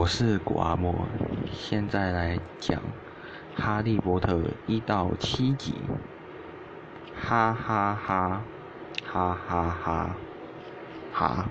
我是古阿莫，现在来讲哈利波特一到七集，哈哈哈哈哈哈哈。